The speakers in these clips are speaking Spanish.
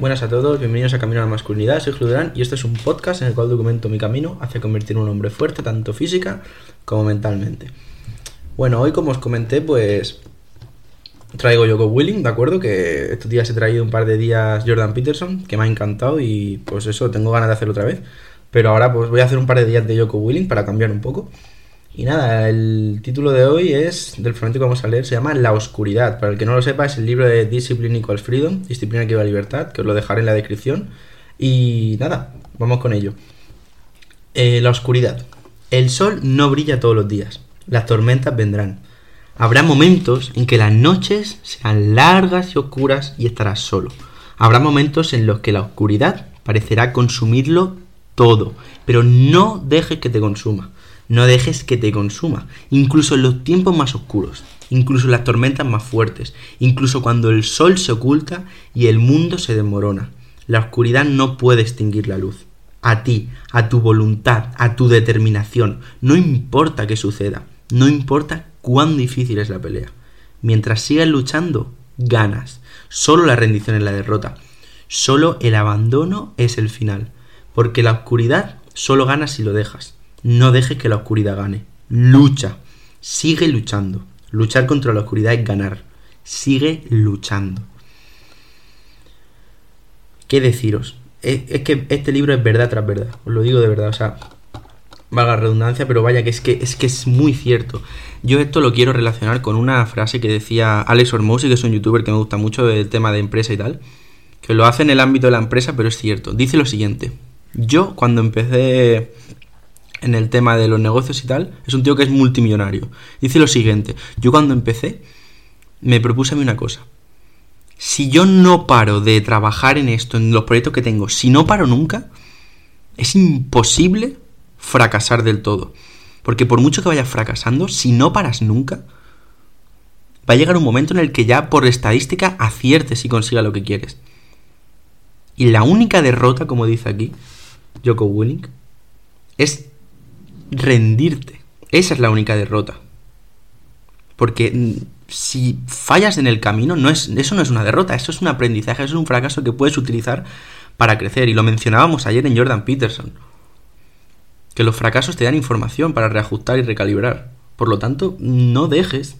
Buenas a todos, bienvenidos a Camino a la Masculinidad, soy Jluderán y este es un podcast en el cual documento mi camino hacia convertir en un hombre fuerte tanto física como mentalmente. Bueno, hoy como os comenté, pues traigo Yoko Willing, ¿de acuerdo? Que estos días he traído un par de días Jordan Peterson, que me ha encantado y pues eso, tengo ganas de hacerlo otra vez. Pero ahora pues voy a hacer un par de días de Yoko Willing para cambiar un poco. Y nada, el título de hoy es, del fragmento que vamos a leer, se llama La Oscuridad. Para el que no lo sepa, es el libro de Discipline Equals Freedom, Disciplina que a libertad, que os lo dejaré en la descripción. Y nada, vamos con ello. Eh, la oscuridad. El sol no brilla todos los días. Las tormentas vendrán. Habrá momentos en que las noches sean largas y oscuras y estarás solo. Habrá momentos en los que la oscuridad parecerá consumirlo todo, pero no dejes que te consuma. No dejes que te consuma, incluso en los tiempos más oscuros, incluso en las tormentas más fuertes, incluso cuando el sol se oculta y el mundo se desmorona. La oscuridad no puede extinguir la luz. A ti, a tu voluntad, a tu determinación, no importa qué suceda, no importa cuán difícil es la pelea. Mientras sigas luchando, ganas. Solo la rendición es la derrota. Solo el abandono es el final. Porque la oscuridad solo gana si lo dejas. No dejes que la oscuridad gane. Lucha. Sigue luchando. Luchar contra la oscuridad es ganar. Sigue luchando. ¿Qué deciros? Es, que este libro es verdad tras verdad. Os lo digo de verdad. O sea, valga redundancia, pero vaya que es que es que es muy cierto. Yo esto lo quiero relacionar con una frase que decía Alex Hormozzi, que es un youtuber que me gusta mucho del tema de empresa y tal, que lo hace en el ámbito de la empresa, pero es cierto. Dice lo siguiente: Yo cuando empecé en el tema de los negocios y tal, es un tío que es multimillonario. Dice lo siguiente, yo cuando empecé me propuse a mí una cosa. Si yo no paro de trabajar en esto, en los proyectos que tengo, si no paro nunca, es imposible fracasar del todo. Porque por mucho que vayas fracasando, si no paras nunca, va a llegar un momento en el que ya por estadística aciertes y consigas lo que quieres. Y la única derrota, como dice aquí Joko Winning, es rendirte. Esa es la única derrota. Porque mm, si fallas en el camino, no es, eso no es una derrota, eso es un aprendizaje, eso es un fracaso que puedes utilizar para crecer. Y lo mencionábamos ayer en Jordan Peterson. Que los fracasos te dan información para reajustar y recalibrar. Por lo tanto, no dejes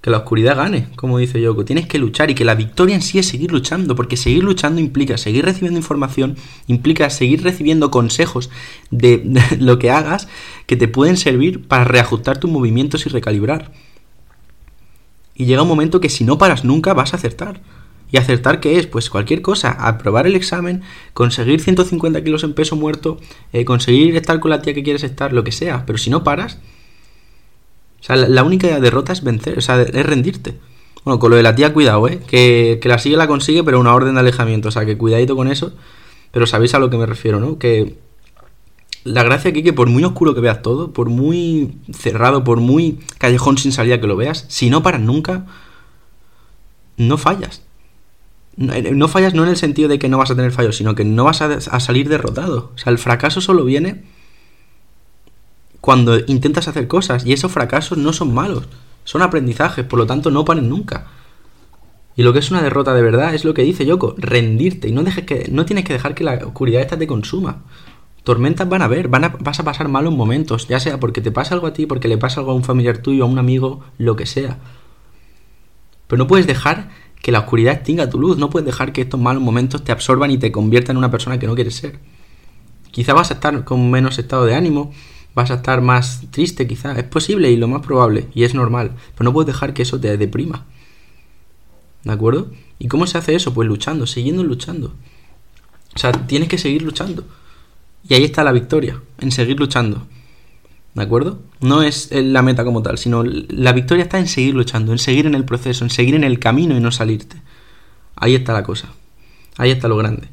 que la oscuridad gane, como dice Yoko. Tienes que luchar y que la victoria en sí es seguir luchando, porque seguir luchando implica seguir recibiendo información, implica seguir recibiendo consejos de, lo que hagas que te pueden servir para reajustar tus movimientos y recalibrar. Y llega un momento que si no paras nunca vas a acertar. ¿Y acertar qué es? Pues cualquier cosa, aprobar el examen, conseguir 150 kilos en peso muerto, eh, conseguir estar con la tía que quieres estar, lo que sea. Pero si no paras, o sea, la, única derrota es vencer, o sea, es rendirte. Bueno, con lo de la tía, cuidado, ¿eh? Que, que la sigue la consigue, pero una orden de alejamiento. O sea, que cuidadito con eso. Pero sabéis a lo que me refiero, ¿no? Que la gracia aquí que por muy oscuro que veas todo, por muy cerrado, por muy callejón sin salida que lo veas, si no paras nunca, no fallas. No, eh, fallas no en el sentido de que no vas a tener fallos, sino que no vas a, a salir derrotado. O sea, el fracaso solo viene cuando intentas hacer cosas y esos fracasos no son malos, son aprendizajes, por lo tanto no paren nunca. Y lo que es una derrota de verdad es lo que dice Yoko, rendirte y no dejes que no tienes que dejar que la oscuridad esta te consuma. Tormentas van a haber, van a, vas a pasar malos momentos, ya sea porque te pasa algo a ti, porque le pasa algo a un familiar tuyo, a un amigo, lo que sea. Pero no puedes dejar que la oscuridad extinga tu luz, no puedes dejar que estos malos momentos te absorban y te conviertan en una persona que no quieres ser. Quizá vas a estar con menos estado de ánimo, vas a estar más triste quizá. Es posible y lo más probable, y es normal. Pero no puedes dejar que eso te deprima. ¿De acuerdo? ¿Y cómo se hace eso? Pues luchando, siguiendo luchando. O sea, tienes que seguir luchando. Y ahí está la victoria, en seguir luchando. ¿De acuerdo? No es la meta como tal, sino la victoria está en seguir luchando, en seguir en el proceso, en seguir en el camino y no salirte. Ahí está la cosa. Ahí está lo grande.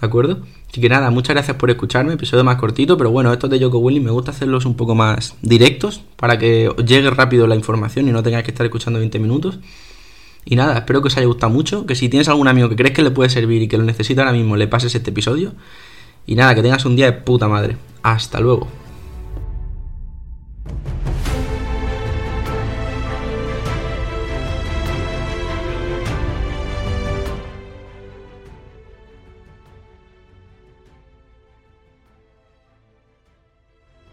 ¿De acuerdo? Así que nada, muchas gracias por escucharme, episodio más cortito, pero bueno, estos de Yoko Willing me gusta hacerlos un poco más directos para que os llegue rápido la información y no tengáis que estar escuchando 20 minutos. Y nada, espero que os haya gustado mucho, que si tienes algún amigo que crees que le puede servir y que lo necesita ahora mismo, le pases este episodio. Y nada, que tengas un día de puta madre. Hasta luego.